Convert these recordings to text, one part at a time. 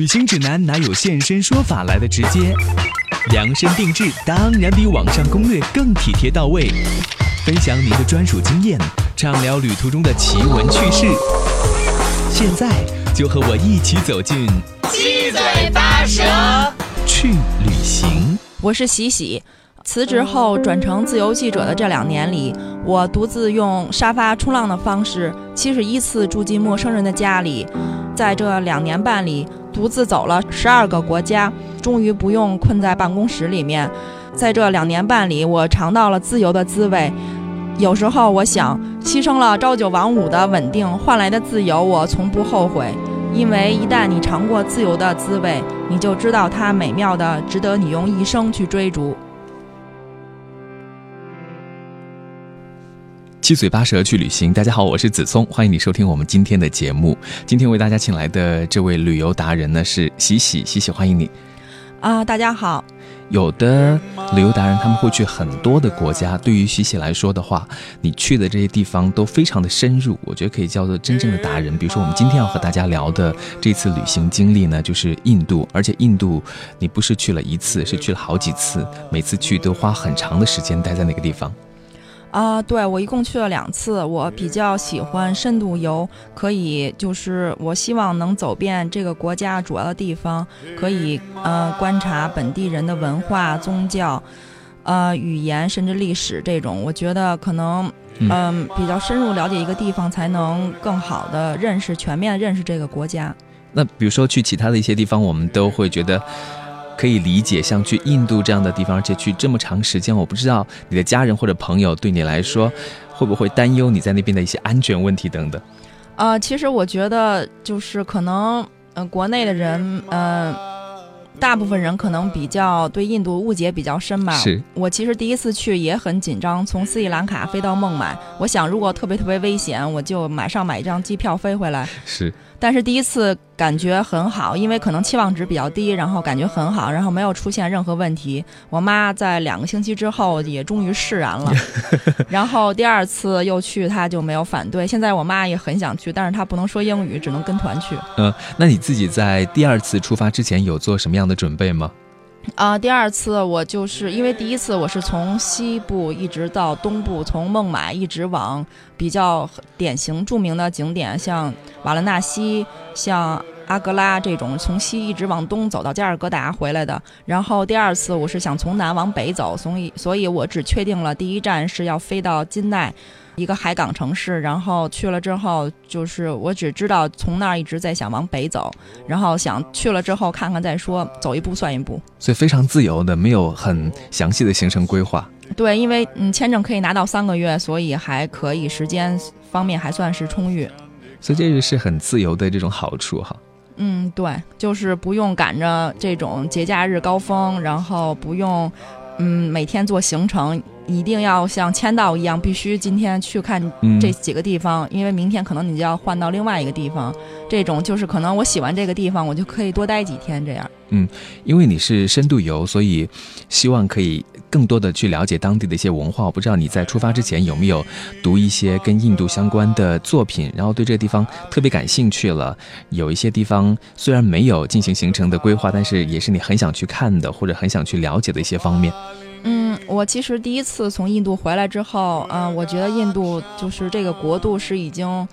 旅行指南哪有现身说法来的直接？量身定制当然比网上攻略更体贴到位。分享您的专属经验，畅聊旅途中的奇闻趣事。现在就和我一起走进七嘴八舌去旅行。我是喜喜。辞职后转成自由记者的这两年里，我独自用沙发冲浪的方式，七十一次住进陌生人的家里。在这两年半里，独自走了十二个国家，终于不用困在办公室里面。在这两年半里，我尝到了自由的滋味。有时候我想，牺牲了朝九晚五的稳定换来的自由，我从不后悔。因为一旦你尝过自由的滋味，你就知道它美妙的，值得你用一生去追逐。七嘴八舌去旅行，大家好，我是子聪，欢迎你收听我们今天的节目。今天为大家请来的这位旅游达人呢是喜喜，喜喜欢迎你。啊，大家好。有的旅游达人他们会去很多的国家，对于喜喜来说的话，你去的这些地方都非常的深入，我觉得可以叫做真正的达人。比如说我们今天要和大家聊的这次旅行经历呢，就是印度，而且印度你不是去了一次，是去了好几次，每次去都花很长的时间待在那个地方。啊，对我一共去了两次。我比较喜欢深度游，可以就是我希望能走遍这个国家主要的地方，可以呃观察本地人的文化、宗教、呃语言，甚至历史这种。我觉得可能嗯比较深入了解一个地方，才能更好的认识、全面认识这个国家。那比如说去其他的一些地方，我们都会觉得。可以理解，像去印度这样的地方，而且去这么长时间，我不知道你的家人或者朋友对你来说，会不会担忧你在那边的一些安全问题等等。呃，其实我觉得就是可能，嗯，国内的人，嗯，大部分人可能比较对印度误解比较深吧。是我其实第一次去也很紧张，从斯里兰卡飞到孟买，我想如果特别特别危险，我就马上买一张机票飞回来。是。但是第一次感觉很好，因为可能期望值比较低，然后感觉很好，然后没有出现任何问题。我妈在两个星期之后也终于释然了，然后第二次又去，她就没有反对。现在我妈也很想去，但是她不能说英语，只能跟团去。嗯，那你自己在第二次出发之前有做什么样的准备吗？啊，第二次我就是因为第一次我是从西部一直到东部，从孟买一直往比较典型著名的景点，像瓦拉纳西、像阿格拉这种，从西一直往东走到加尔各答回来的。然后第二次我是想从南往北走，所以所以我只确定了第一站是要飞到金奈。一个海港城市，然后去了之后，就是我只知道从那儿一直在想往北走，然后想去了之后看看再说，走一步算一步，所以非常自由的，没有很详细的行程规划。对，因为嗯签证可以拿到三个月，所以还可以时间方面还算是充裕，所以这个是很自由的这种好处哈。嗯，对，就是不用赶着这种节假日高峰，然后不用嗯每天做行程。一定要像签到一样，必须今天去看这几个地方，因为明天可能你就要换到另外一个地方。这种就是可能我喜欢这个地方，我就可以多待几天这样。嗯，因为你是深度游，所以希望可以更多的去了解当地的一些文化。我不知道你在出发之前有没有读一些跟印度相关的作品，然后对这个地方特别感兴趣了。有一些地方虽然没有进行行程的规划，但是也是你很想去看的，或者很想去了解的一些方面。嗯，我其实第一次从印度回来之后，嗯，我觉得印度就是这个国度是已经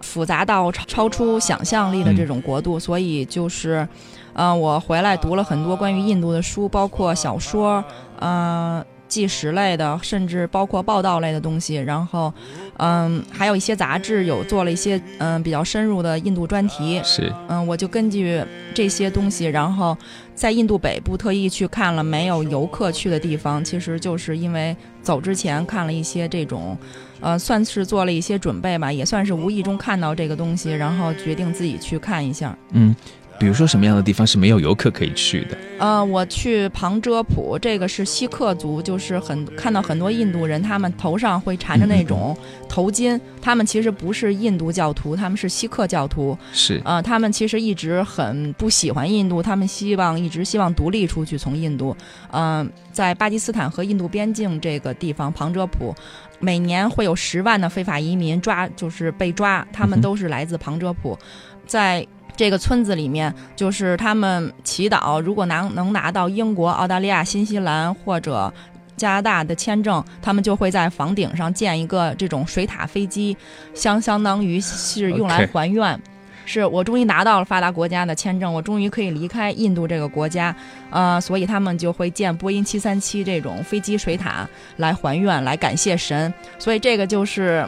复杂到超超出想象力的这种国度，所以就是，嗯，我回来读了很多关于印度的书，包括小说，嗯。纪实类的，甚至包括报道类的东西，然后，嗯，还有一些杂志有做了一些嗯比较深入的印度专题。是，嗯，我就根据这些东西，然后在印度北部特意去看了没有游客去的地方，其实就是因为走之前看了一些这种，呃，算是做了一些准备吧，也算是无意中看到这个东西，然后决定自己去看一下。嗯。比如说什么样的地方是没有游客可以去的？呃，我去旁遮普，这个是锡克族，就是很看到很多印度人，他们头上会缠着那种头巾，他们其实不是印度教徒，他们是锡克教徒。是，呃，他们其实一直很不喜欢印度，他们希望一直希望独立出去，从印度。嗯，在巴基斯坦和印度边境这个地方，旁遮普，每年会有十万的非法移民抓，就是被抓，他们都是来自旁遮普，在。这个村子里面，就是他们祈祷，如果拿能拿到英国、澳大利亚、新西兰或者加拿大的签证，他们就会在房顶上建一个这种水塔飞机，相相当于是用来还愿。是我终于拿到了发达国家的签证，我终于可以离开印度这个国家，呃，所以他们就会建波音七三七这种飞机水塔来还愿，来感谢神。所以这个就是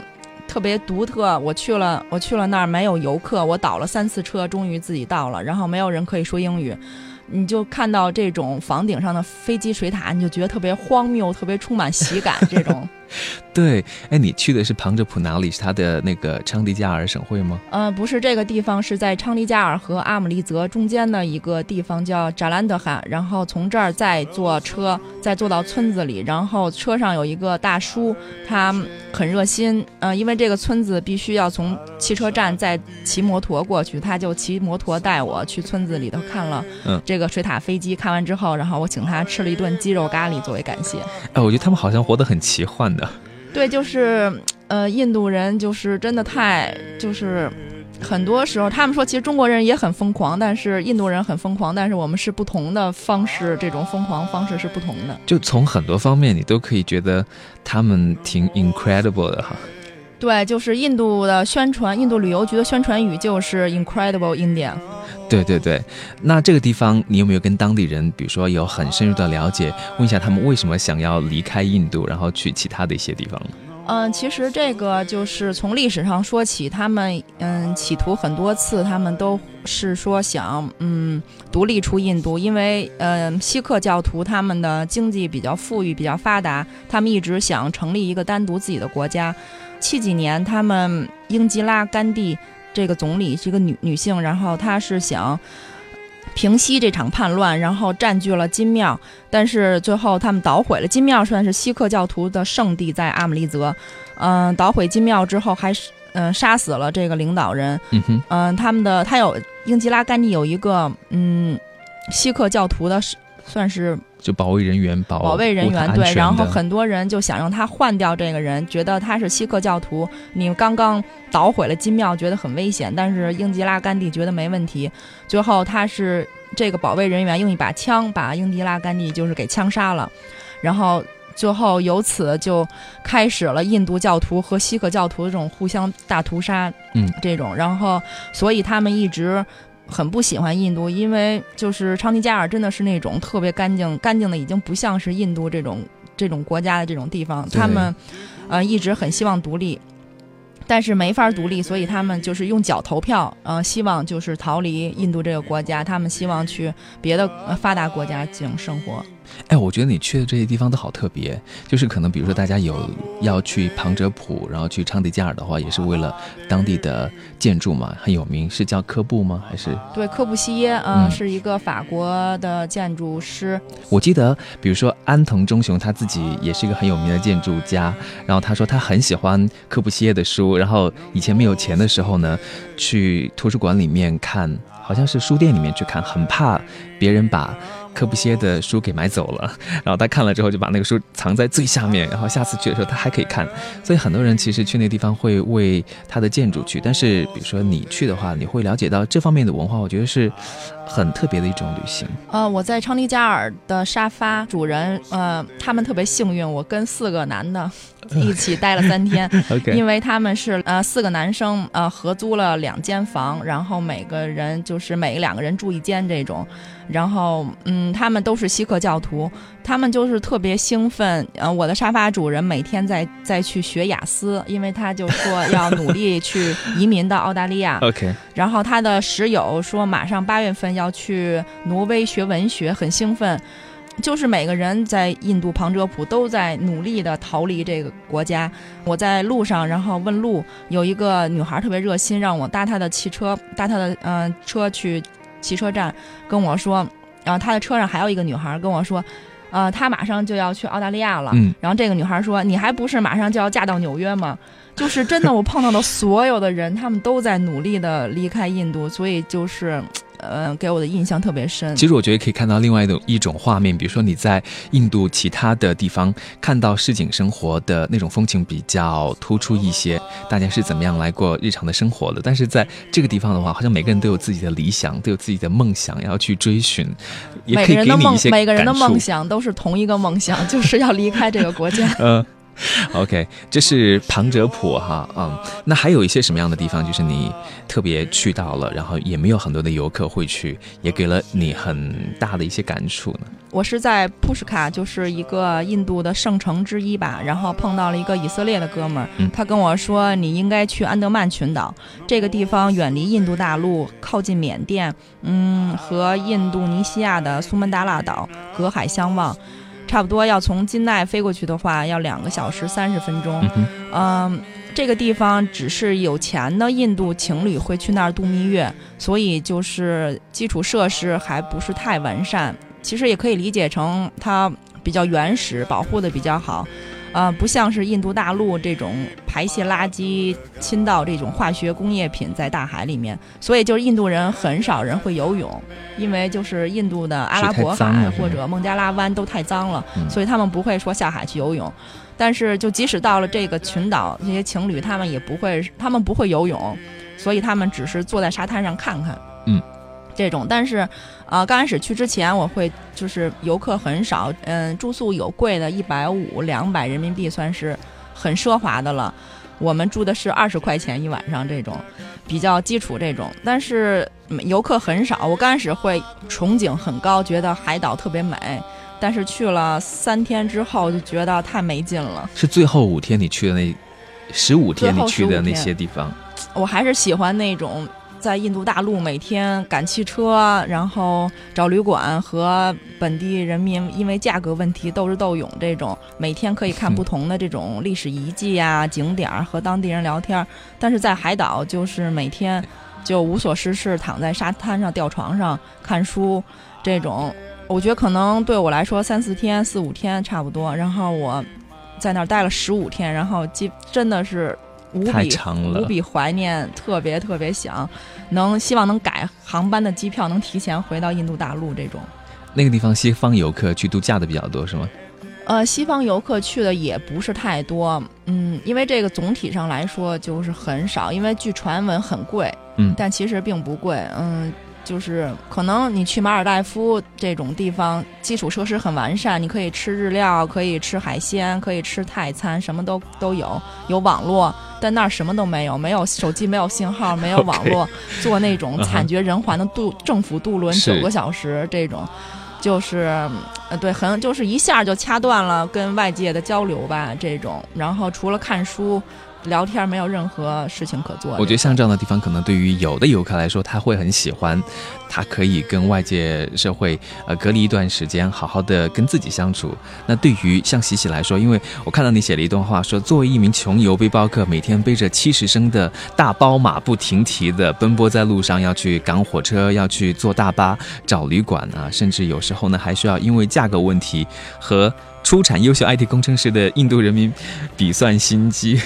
特别独特。我去了，我去了那儿没有游客，我倒了三次车，终于自己到了，然后没有人可以说英语。你就看到这种房顶上的飞机水塔，你就觉得特别荒谬，特别充满喜感。这种，对，哎，你去的是旁遮普哪里？是它的那个昌迪加尔省会吗？呃，不是这个地方，是在昌迪加尔和阿姆利泽中间的一个地方，叫扎兰德哈。然后从这儿再坐车，再坐到村子里，然后车上有一个大叔，他很热心，呃，因为这个村子必须要从汽车站再骑摩托过去，他就骑摩托带我去村子里头看了嗯这个水塔飞机。看完之后，然后我请他吃了一顿鸡肉咖喱作为感谢。哎，我觉得他们好像活得很奇幻的。对，就是呃，印度人就是真的太就是。很多时候，他们说其实中国人也很疯狂，但是印度人很疯狂，但是我们是不同的方式，这种疯狂方式是不同的。就从很多方面，你都可以觉得他们挺 incredible 的哈。对，就是印度的宣传，印度旅游局的宣传语就是 “Incredible India”。对对对，那这个地方你有没有跟当地人，比如说有很深入的了解，问一下他们为什么想要离开印度，然后去其他的一些地方呢？嗯，其实这个就是从历史上说起，他们嗯企图很多次，他们都是说想嗯独立出印度，因为嗯锡克教徒他们的经济比较富裕，比较发达，他们一直想成立一个单独自己的国家。七几年，他们英吉拉甘地这个总理是一个女女性，然后她是想。平息这场叛乱，然后占据了金庙，但是最后他们捣毁了金庙，算是锡克教徒的圣地，在阿姆利则。嗯、捣毁金庙之后，还是嗯、杀死了这个领导人。嗯哼，嗯、他们的他有英吉拉甘地有一个嗯锡克教徒的，算是就保卫人员保保卫人员对，然后很多人就想让他换掉这个人，觉得他是锡克教徒，你刚刚捣毁了金庙，觉得很危险。但是英吉拉甘地觉得没问题，最后他是这个保卫人员用一把枪把英吉拉甘地就是给枪杀了，然后。最后由此就开始了印度教徒和锡克教徒的这种互相大屠杀，嗯，这种，然后所以他们一直很不喜欢印度，因为就是昌迪加尔真的是那种特别干净，干净的已经不像是印度这种这种国家的这种地方。他们呃一直很希望独立，但是没法独立，所以他们就是用脚投票，呃，希望就是逃离印度这个国家，他们希望去别的呃发达国家进行生活。哎，我觉得你去的这些地方都好特别，就是可能比如说大家有要去旁遮普，然后去昌迪加尔的话，也是为了当地的建筑嘛，很有名，是叫科布吗？还是？对，科布西耶，嗯，嗯。是一个法国的建筑师，我记得，比如说安藤忠雄他自己也是一个很有名的建筑家，然后他说他很喜欢科布西耶的书，然后以前没有钱的时候呢，去图书馆里面看，好像是书店里面去看，很怕别人把科布歇的书给买走了，然后他看了之后就把那个书藏在最下面，然后下次去的时候他还可以看，所以很多人其实去那地方会为他的建筑去，但是比如说你去的话，你会了解到这方面的文化，我觉得是很特别的一种旅行。呃，我在昌迪加尔的沙发主人，呃，他们特别幸运，我跟四个男的 一起待了三天。因为他们是呃四个男生，呃合租了两间房，然后每个人就是每两个人住一间这种，然后嗯，他们都是锡克教徒，他们就是特别兴奋。呃，我的沙发主人每天在在去学雅思，因为他就说 要努力去移民到澳大利亚。OK，然后他的室友说马上八月份要去挪威学文学，很兴奋。就是每个人在印度旁遮普都在努力的逃离这个国家。我在路上，然后问路，有一个女孩特别热心，让我搭她的汽车，搭她的嗯、呃车去汽车站，跟我说，然后他的车上还有一个女孩跟我说，呃，他马上就要去澳大利亚了。嗯然后这个女孩说：“你还不是马上就要嫁到纽约吗？” 就是真的，我碰到的所有的人，他们都在努力的离开印度，所以就是，呃，给我的印象特别深。其实我觉得可以看到另外一种一种画面，比如说你在印度其他的地方看到市井生活的那种风情比较突出一些，大家是怎么样来过日常的生活的。但是在这个地方的话，好像每个人都有自己的理想，都有自己的梦想要去追寻，也可以给你一些每个人的梦想都是同一个梦想，就是要离开这个国家。嗯。OK，这是庞哲普哈，嗯，那还有一些什么样的地方，就是你特别去到了，然后也没有很多的游客会去，也给了你很大的一些感触呢？我是在普什卡，就是一个印度的圣城之一吧，然后碰到了一个以色列的哥们儿，他跟我说你应该去安德曼群岛，这个地方远离印度大陆，靠近缅甸，嗯，和印度尼西亚的苏门答腊岛隔海相望。差不多要从金奈飞过去的话，要两个小时三十分钟。嗯，这个地方只是有钱的印度情侣会去那儿度蜜月，所以就是基础设施还不是太完善。其实也可以理解成它比较原始，保护的比较好。啊，不像是印度大陆这种排泄垃圾、倾倒这种化学工业品在大海里面，所以就是印度人很少人会游泳，因为就是印度的阿拉伯海或者孟加拉湾都太脏了，所以他们不会说下海去游泳。但是就即使到了这个群岛，这些情侣他们也不会，他们不会游泳，所以他们只是坐在沙滩上看看。嗯。这种，但是，啊，刚开始去之前，我会就是游客很少，嗯，住宿有贵的，一百五、两百人民币算是很奢华的了。我们住的是二十块钱一晚上这种，比较基础这种，但是游客很少。我刚开始会憧憬很高，觉得海岛特别美，但是去了三天之后就觉得太没劲了。是最后五天你去的那十五天你去的那些地方，我还是喜欢那种。在印度大陆每天赶汽车，然后找旅馆和本地人民因为价格问题斗智斗勇，这种每天可以看不同的这种历史遗迹啊景点儿和当地人聊天。但是在海岛就是每天就无所事事，躺在沙滩上吊床上看书，这种我觉得可能对我来说三四天四五天差不多。然后我在那儿待了十五天，然后真真的是。无比无比怀念，特别特别想，能希望能改航班的机票，能提前回到印度大陆这种。那个地方西方游客去度假的比较多是吗？呃，西方游客去的也不是太多，嗯，因为这个总体上来说就是很少，因为据传闻很贵，嗯，但其实并不贵，嗯。就是可能你去马尔代夫这种地方，基础设施很完善，你可以吃日料，可以吃海鲜，可以吃泰餐，什么都都有，有网络。但那儿什么都没有，没有手机，没有信号，没有网络，坐那种惨绝人寰的渡政府渡轮九个小时，这种就是呃对，很就是一下就掐断了跟外界的交流吧。这种，然后除了看书。聊天没有任何事情可做。我觉得像这样的地方，可能对于有的游客来说，他会很喜欢，他可以跟外界社会呃隔离一段时间，好好的跟自己相处。那对于像喜喜来说，因为我看到你写了一段话，说作为一名穷游背包客，每天背着七十升的大包，马不停蹄的奔波在路上，要去赶火车，要去坐大巴找旅馆啊，甚至有时候呢，还需要因为价格问题和出产优秀 IT 工程师的印度人民比算心机。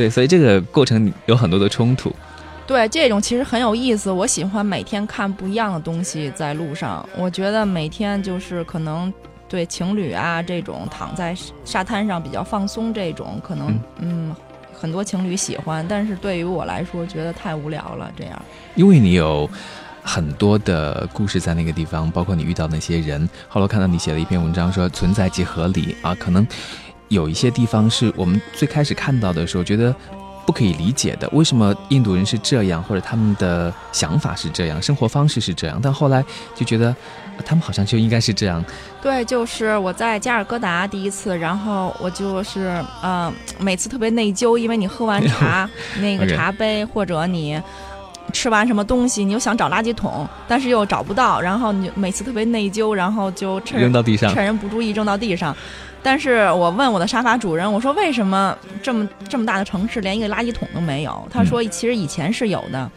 对，所以这个过程有很多的冲突。对，这种其实很有意思。我喜欢每天看不一样的东西在路上。我觉得每天就是可能对情侣啊这种躺在沙滩上比较放松这种，可能嗯很多情侣喜欢，但是对于我来说觉得太无聊了。这样，因为你有很多的故事在那个地方，包括你遇到那些人。后来看到你写了一篇文章，说存在即合理啊，可能。有一些地方是我们最开始看到的时候觉得不可以理解的，为什么印度人是这样，或者他们的想法是这样，生活方式是这样，但后来就觉得他们好像就应该是这样。对，就是我在加尔各答第一次，然后我就是呃每次特别内疚，因为你喝完茶 那个茶杯，或者你吃完什么东西，你又想找垃圾桶，但是又找不到，然后你每次特别内疚，然后就趁扔到地上，趁人不注意扔到地上。但是我问我的沙发主人，我说为什么这么这么大的城市连一个垃圾桶都没有？他说其实以前是有的，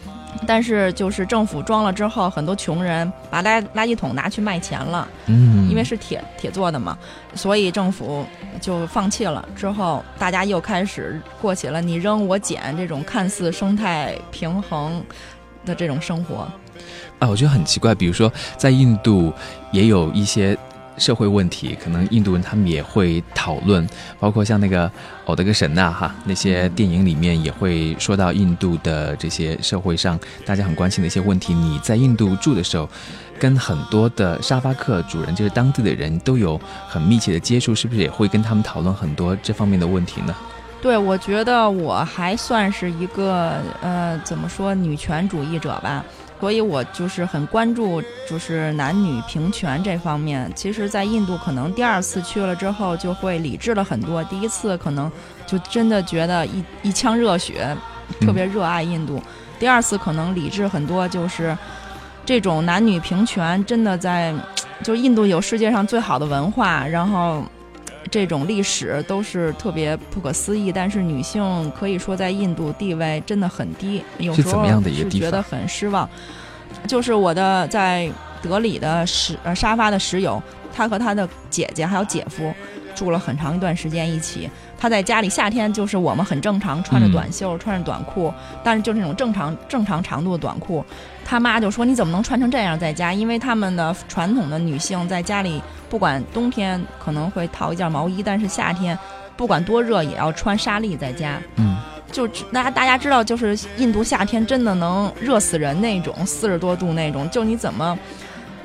但是就是政府装了之后，很多穷人把垃垃圾桶拿去卖钱了，嗯，因为是铁铁做的嘛，所以政府就放弃了。之后大家又开始过起了你扔我捡这种看似生态平衡的这种生活。啊，我觉得很奇怪，比如说在印度也有一些。社会问题，可能印度人他们也会讨论，包括像那个《我的个神呐》哈，那些电影里面也会说到印度的这些社会上大家很关心的一些问题。你在印度住的时候，跟很多的沙发客主人，就是当地的人都有很密切的接触，是不是也会跟他们讨论很多这方面的问题呢？对，我觉得我还算是一个呃，怎么说女权主义者吧。所以我就是很关注，就是男女平权这方面。其实，在印度可能第二次去了之后，就会理智了很多。第一次可能就真的觉得一一腔热血，特别热爱印度。第二次可能理智很多，就是这种男女平权真的在，就印度有世界上最好的文化，然后。这种历史都是特别不可思议，但是女性可以说在印度地位真的很低，有时候是觉得很失望。就是我的在德里的室呃沙发的室友，他和他的姐姐还有姐夫住了很长一段时间一起。他在家里夏天就是我们很正常穿着短袖穿着短裤，但是就是那种正常正常长度的短裤。他妈就说：“你怎么能穿成这样在家？因为他们的传统的女性在家里。”不管冬天可能会套一件毛衣，但是夏天不管多热也要穿纱丽在家。嗯，就大家大家知道，就是印度夏天真的能热死人那种，四十多度那种。就你怎么，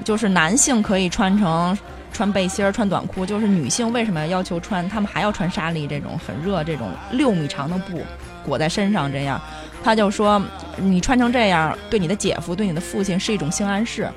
就是男性可以穿成穿背心儿、穿短裤，就是女性为什么要求穿？他们还要穿纱丽这种很热这种六米长的布裹在身上这样。他就说，你穿成这样，对你的姐夫、对你的父亲是一种性暗示。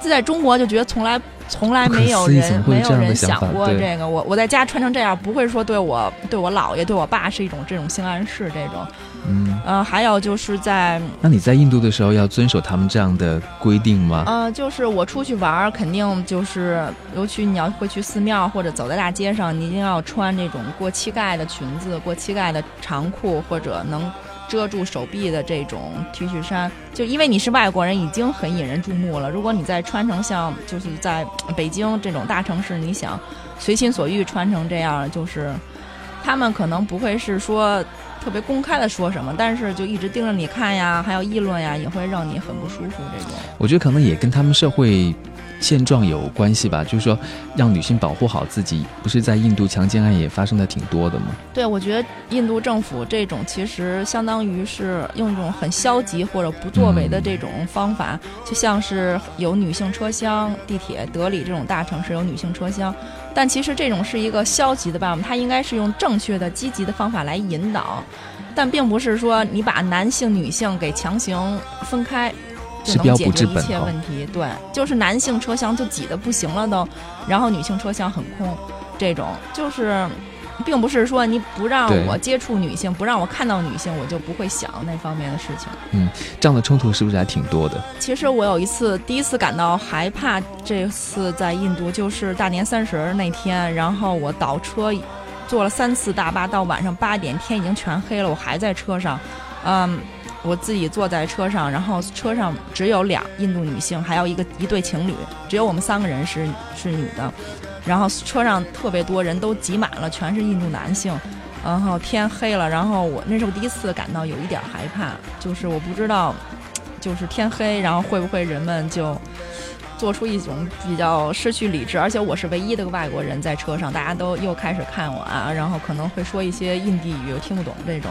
这在中国就觉得从来。从来没有人没有人想过这个，我我在家穿成这样，不会说对我对我姥爷对我爸是一种这种性暗示这种，嗯，呃，还有就是在那你在印度的时候要遵守他们这样的规定吗？呃，就是我出去玩儿，肯定就是尤其你要会去寺庙或者走在大街上，你一定要穿这种过膝盖的裙子、过膝盖的长裤或者能。遮住手臂的这种 T 恤衫，就因为你是外国人，已经很引人注目了。如果你再穿成像就是在北京这种大城市，你想随心所欲穿成这样，就是他们可能不会是说特别公开的说什么，但是就一直盯着你看呀，还有议论呀，也会让你很不舒服。这种我觉得可能也跟他们社会。现状有关系吧，就是说让女性保护好自己，不是在印度强奸案也发生的挺多的吗？对，我觉得印度政府这种其实相当于是用一种很消极或者不作为的这种方法，就像是有女性车厢，地铁德里这种大城市有女性车厢，但其实这种是一个消极的办法，它应该是用正确的、积极的方法来引导，但并不是说你把男性、女性给强行分开。就能解决一切问题，对，就是男性车厢就挤得不行了都，然后女性车厢很空，这种就是，并不是说你不让我接触女性，不让我看到女性，我就不会想那方面的事情。嗯，这样的冲突是不是还挺多的？其实我有一次第一次感到害怕，这次在印度就是大年三十那天，然后我倒车，坐了三次大巴，到晚上八点，天已经全黑了，我还在车上，嗯。我自己坐在车上，然后车上只有两印度女性，还有一个一对情侣，只有我们三个人是是女的，然后车上特别多人都挤满了，全是印度男性，然后天黑了，然后我那是我第一次感到有一点害怕，就是我不知道，就是天黑，然后会不会人们就做出一种比较失去理智，而且我是唯一的个外国人在车上，大家都又开始看我啊，然后可能会说一些印地语，我听不懂这种。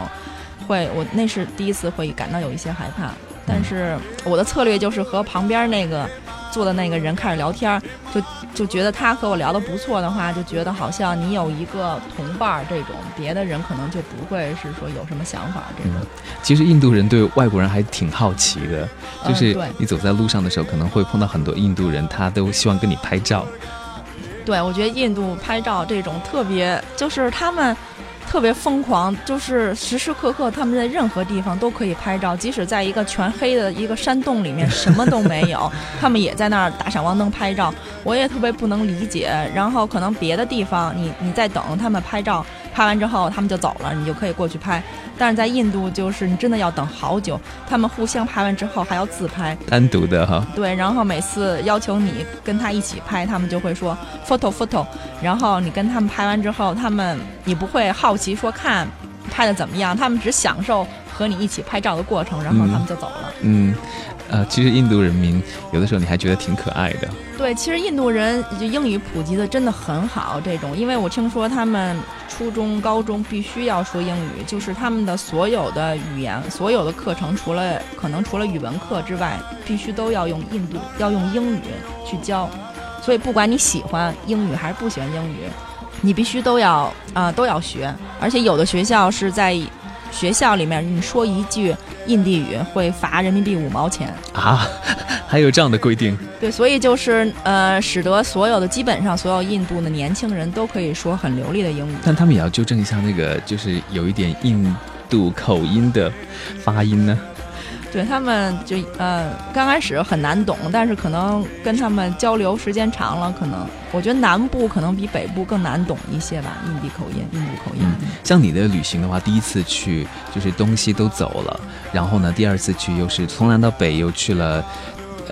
会，我那是第一次会感到有一些害怕，但是我的策略就是和旁边那个坐的那个人开始聊天，就就觉得他和我聊的不错的话，就觉得好像你有一个同伴儿，这种别的人可能就不会是说有什么想法这种。其实印度人对外国人还挺好奇的，就是你走在路上的时候，可能会碰到很多印度人，他都希望跟你拍照。对，我觉得印度拍照这种特别，就是他们。特别疯狂，就是时时刻刻他们在任何地方都可以拍照，即使在一个全黑的一个山洞里面，什么都没有，他们也在那儿打闪光灯拍照。我也特别不能理解。然后可能别的地方，你你在等他们拍照。拍完之后，他们就走了，你就可以过去拍。但是在印度，就是你真的要等好久。他们互相拍完之后还要自拍，单独的哈。对，然后每次要求你跟他一起拍，他们就会说 photo photo。然后你跟他们拍完之后，他们你不会好奇说看拍的怎么样，他们只享受。和你一起拍照的过程，然后他们就走了。嗯，呃，其实印度人民有的时候你还觉得挺可爱的。对，其实印度人就英语普及的真的很好，这种，因为我听说他们初中、高中必须要说英语，就是他们的所有的语言、所有的课程，除了可能除了语文课之外，必须都要用印度要用英语去教。所以不管你喜欢英语还是不喜欢英语，你必须都要啊都要学。而且有的学校是在学校里面，你说一句印地语会罚人民币五毛钱。啊，还有这样的规定？对，所以就是呃，使得所有的基本上所有印度的年轻人都可以说很流利的英语。但他们也要纠正一下那个，就是有一点印度口音的发音呢。对他们就呃刚开始很难懂，但是可能跟他们交流时间长了，可能我觉得南部可能比北部更难懂一些吧，印地口音、印度口音。像你的旅行的话，第一次去就是东西都走了，然后呢，第二次去又是从南到北又去了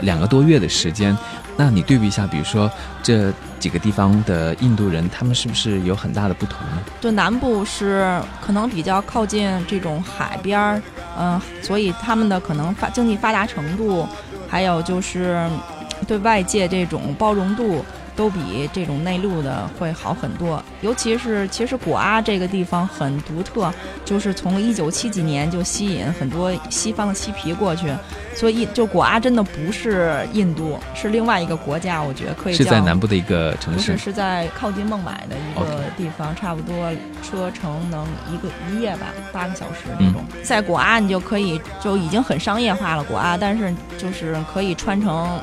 两个多月的时间。那你对比一下，比如说这几个地方的印度人，他们是不是有很大的不同呢？就南部是可能比较靠近这种海边儿，嗯，所以他们的可能发经济发达程度，还有就是对外界这种包容度。都比这种内陆的会好很多，尤其是其实果阿这个地方很独特，就是从一九七几年就吸引很多西方的嬉皮过去，所以就果阿真的不是印度，是另外一个国家，我觉得可以是在南部的一个城市，不是是在靠近孟买的一个地方，差不多车程能一个一夜吧，八个小时那种。在果阿你就可以就已经很商业化了，果阿，但是就是可以穿成。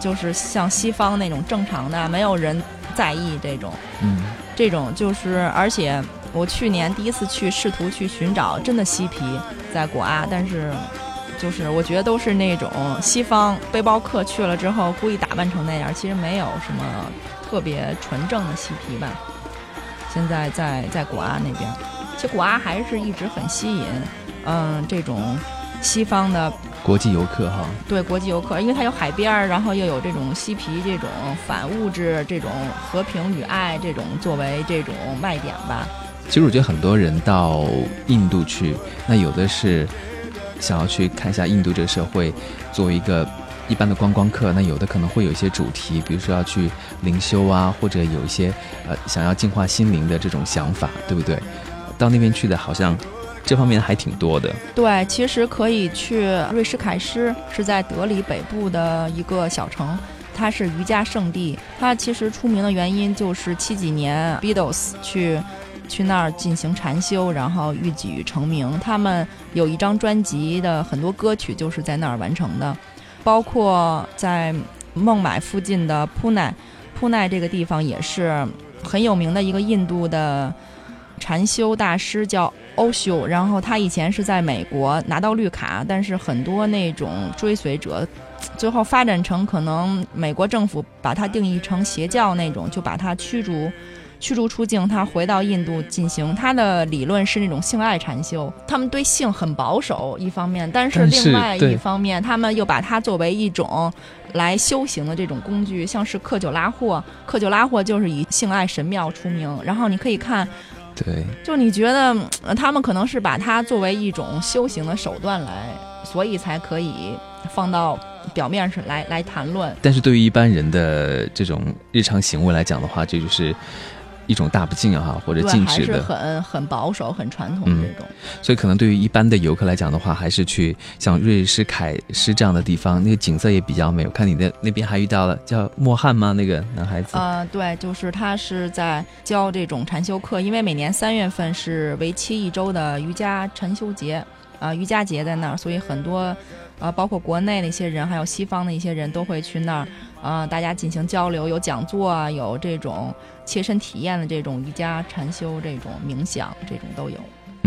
就是像西方那种正常的，没有人在意这种，嗯，这种就是，而且我去年第一次去，试图去寻找真的嬉皮在果阿，但是就是我觉得都是那种西方背包客去了之后故意打扮成那样，其实没有什么特别纯正的嬉皮吧。现在在在果阿那边，其实果阿还是一直很吸引，嗯，这种西方的。国际游客哈，对国际游客，因为它有海边儿，然后又有这种嬉皮、这种反物质、这种和平与爱这种作为这种卖点吧。其实我觉得很多人到印度去，那有的是想要去看一下印度这个社会，作为一个一般的观光客，那有的可能会有一些主题，比如说要去灵修啊，或者有一些呃想要净化心灵的这种想法，对不对？到那边去的好像。这方面还挺多的。对，其实可以去瑞士凯诗，是在德里北部的一个小城，它是瑜伽圣地。它其实出名的原因就是七几年 Beatles 去去那儿进行禅修，然后一举成名。他们有一张专辑的很多歌曲就是在那儿完成的，包括在孟买附近的铺奈，铺奈这个地方也是很有名的一个印度的。禅修大师叫欧修，然后他以前是在美国拿到绿卡，但是很多那种追随者，最后发展成可能美国政府把他定义成邪教那种，就把他驱逐，驱逐出境。他回到印度进行他的理论是那种性爱禅修，他们对性很保守一方面，但是另外一方面他们又把它作为一种来修行的这种工具，像是克久拉霍，克久拉霍就是以性爱神庙出名，然后你可以看。对，就你觉得他们可能是把它作为一种修行的手段来，所以才可以放到表面上来来谈论。但是对于一般人的这种日常行为来讲的话，这就是。一种大不敬啊，或者禁止的，很很保守、很传统的这种。所以可能对于一般的游客来讲的话，还是去像瑞士凯诗这样的地方，那个景色也比较美。我看你的那边还遇到了叫莫汉吗？那个男孩子？啊，对，就是他是在教这种禅修课，因为每年三月份是为期一周的瑜伽禅修节啊，瑜伽节在那儿，所以很多啊，包括国内的一些人，还有西方的一些人都会去那儿啊，大家进行交流，有讲座啊，有这种。切身体验的这种瑜伽、禅修、这种冥想，这种都有。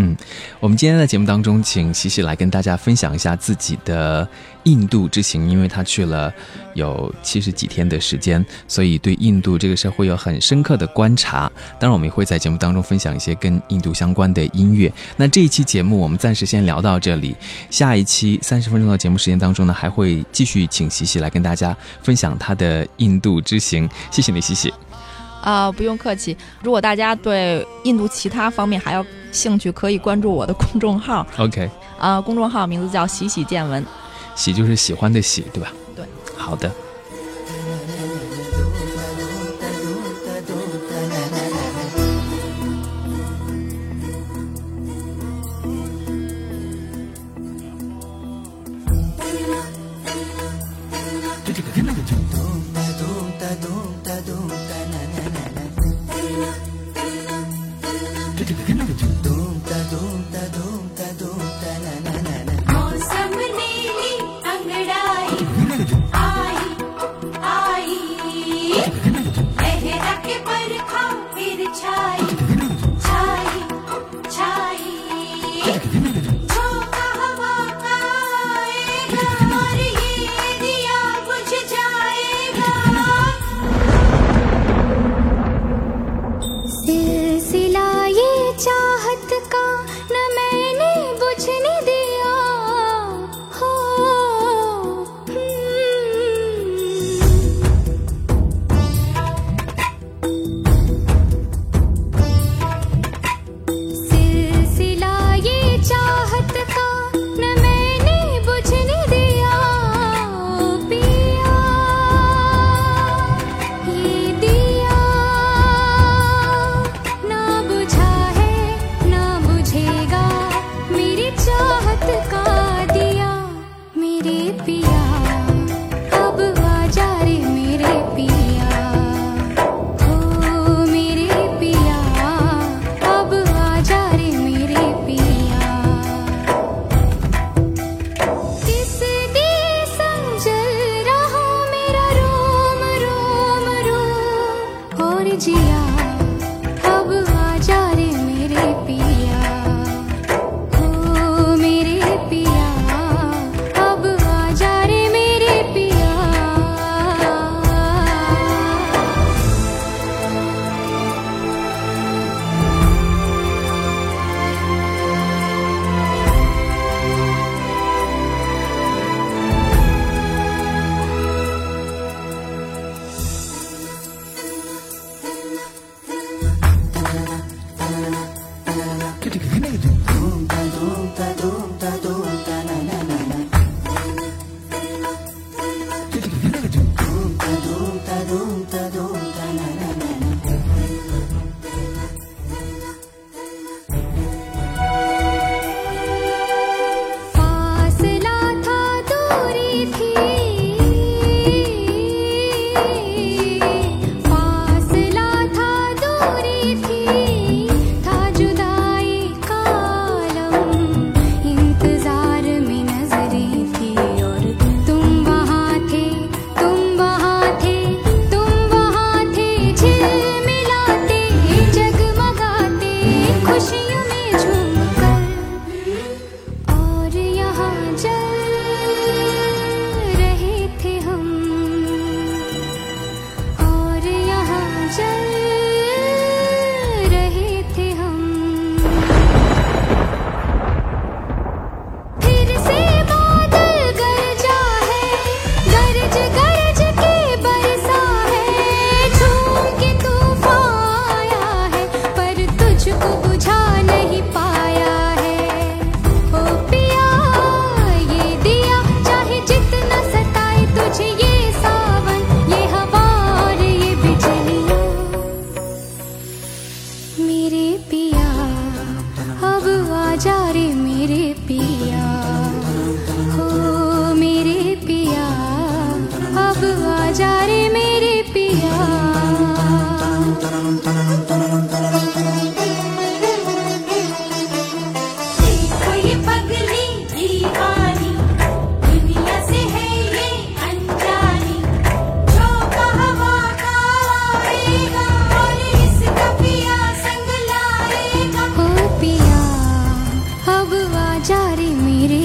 嗯，我们今天在节目当中，请西西来跟大家分享一下自己的印度之行，因为他去了有七十几天的时间，所以对印度这个社会有很深刻的观察。当然，我们也会在节目当中分享一些跟印度相关的音乐。那这一期节目我们暂时先聊到这里，下一期三十分钟的节目时间当中呢，还会继续请西西来跟大家分享他的印度之行。谢谢你，西西。啊，不用客气。如果大家对印度其他方面还要兴趣，可以关注我的公众号。OK，啊，公众号名字叫“喜喜见闻”，喜就是喜欢的喜，对吧？对。好的。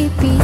pag-ibig